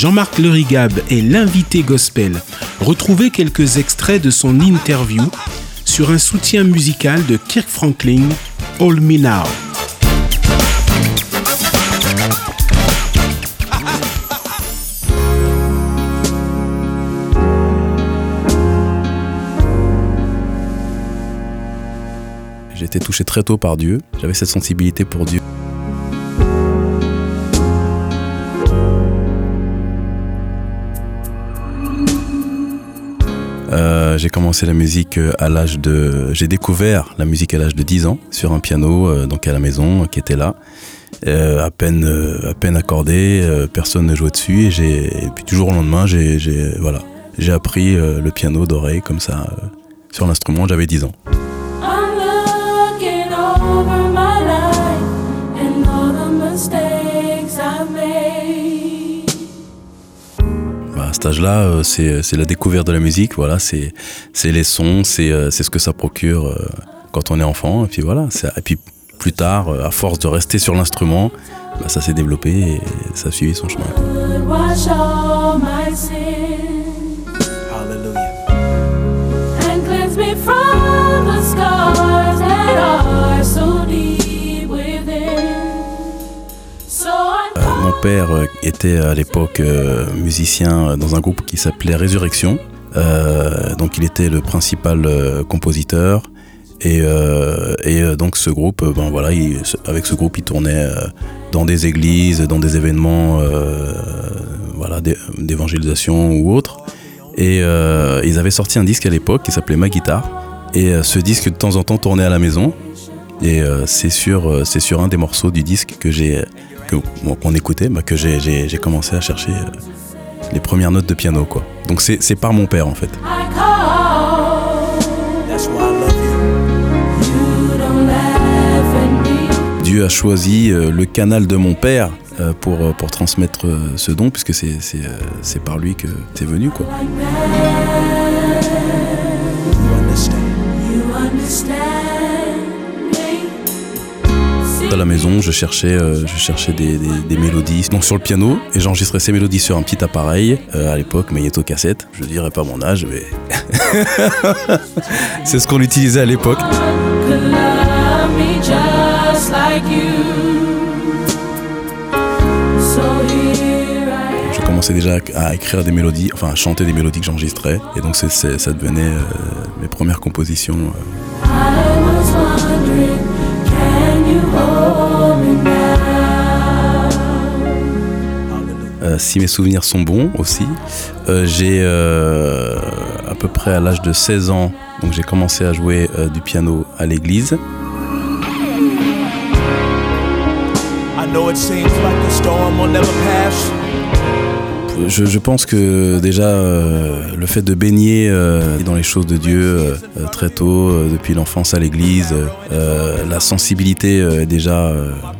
Jean-Marc Lerigab est l'invité gospel. Retrouvez quelques extraits de son interview sur un soutien musical de Kirk Franklin, All Me Now. Été touché très tôt par Dieu. J'avais cette sensibilité pour Dieu. J'ai commencé la musique euh, à l'âge de. J'ai découvert la musique à l'âge de 10 ans sur un piano, euh, donc à la maison, qui était là. à peine, à peine accordé, personne ne jouait dessus et, puis toujours au lendemain, j'ai, voilà, appris le piano d'oreille comme ça sur l'instrument. J'avais 10 ans. À cet âge-là, euh, c'est la découverte de la musique, voilà, c'est les sons, euh, c'est ce que ça procure euh, quand on est enfant, et puis voilà. Et puis plus tard, à force de rester sur l'instrument, bah, ça s'est développé et ça a suivi son chemin. Mon père euh, était à l'époque euh, musicien dans un groupe qui s'appelait Résurrection. Euh, donc il était le principal compositeur. Et, donc ce groupe, ben voilà, avec ce groupe, il tournait dans des églises, dans des événements, voilà, d'évangélisation ou autres. Et ils avaient sorti un disque à l'époque qui s'appelait Ma guitare. Et ce disque de temps en temps tournait à la maison. Et c'est sur, c'est sur un des morceaux du disque que j'ai qu'on écoutait, bah, que j'ai commencé à chercher euh, les premières notes de piano. Quoi. Donc c'est par mon père en fait. Dieu a choisi euh, le canal de mon père euh, pour, pour transmettre ce don, puisque c'est par lui que c'est venu. Quoi. À la maison, je cherchais, euh, je cherchais des, mélodies donc sur le piano et j'enregistrais ces mélodies sur un petit appareil euh, à l'époque magnéto cassette. Je dirais pas mon âge, mais c'est ce qu'on utilisait à l'époque. Je commençais déjà à écrire des mélodies, enfin à chanter des mélodies que j'enregistrais et donc ça devenait euh, mes premières compositions. Euh, si mes souvenirs sont bons aussi, euh, j'ai euh, à peu près à l'âge de 16 ans, donc j'ai commencé à jouer du piano à l'église. Storm je, pense que déjà euh, le fait de baigner euh, dans les choses de Dieu euh, très tôt, depuis l'enfance à l'église, la sensibilité est déjà,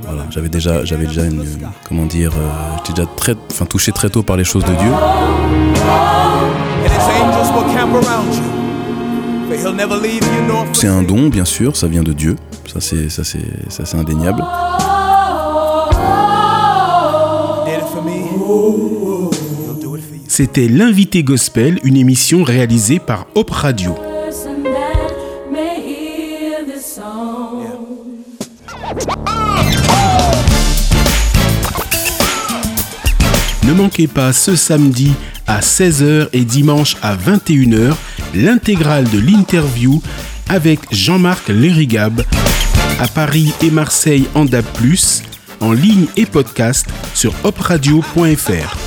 voilà, j'avais déjà, j'avais déjà une, comment dire, j'étais déjà très, enfin touché très tôt par les choses de Dieu. C'est un don, bien sûr, ça vient de Dieu, ça c'est, ça c'est, ça c'est indéniable. C'était l'invité gospel, une émission réalisée par Hop Radio. Ne manquez pas ce samedi à 16h et dimanche à 21h l'intégrale de l'interview avec Jean-Marc Lérigab à Paris et Marseille en DAB+, en ligne et podcast sur hopradio.fr.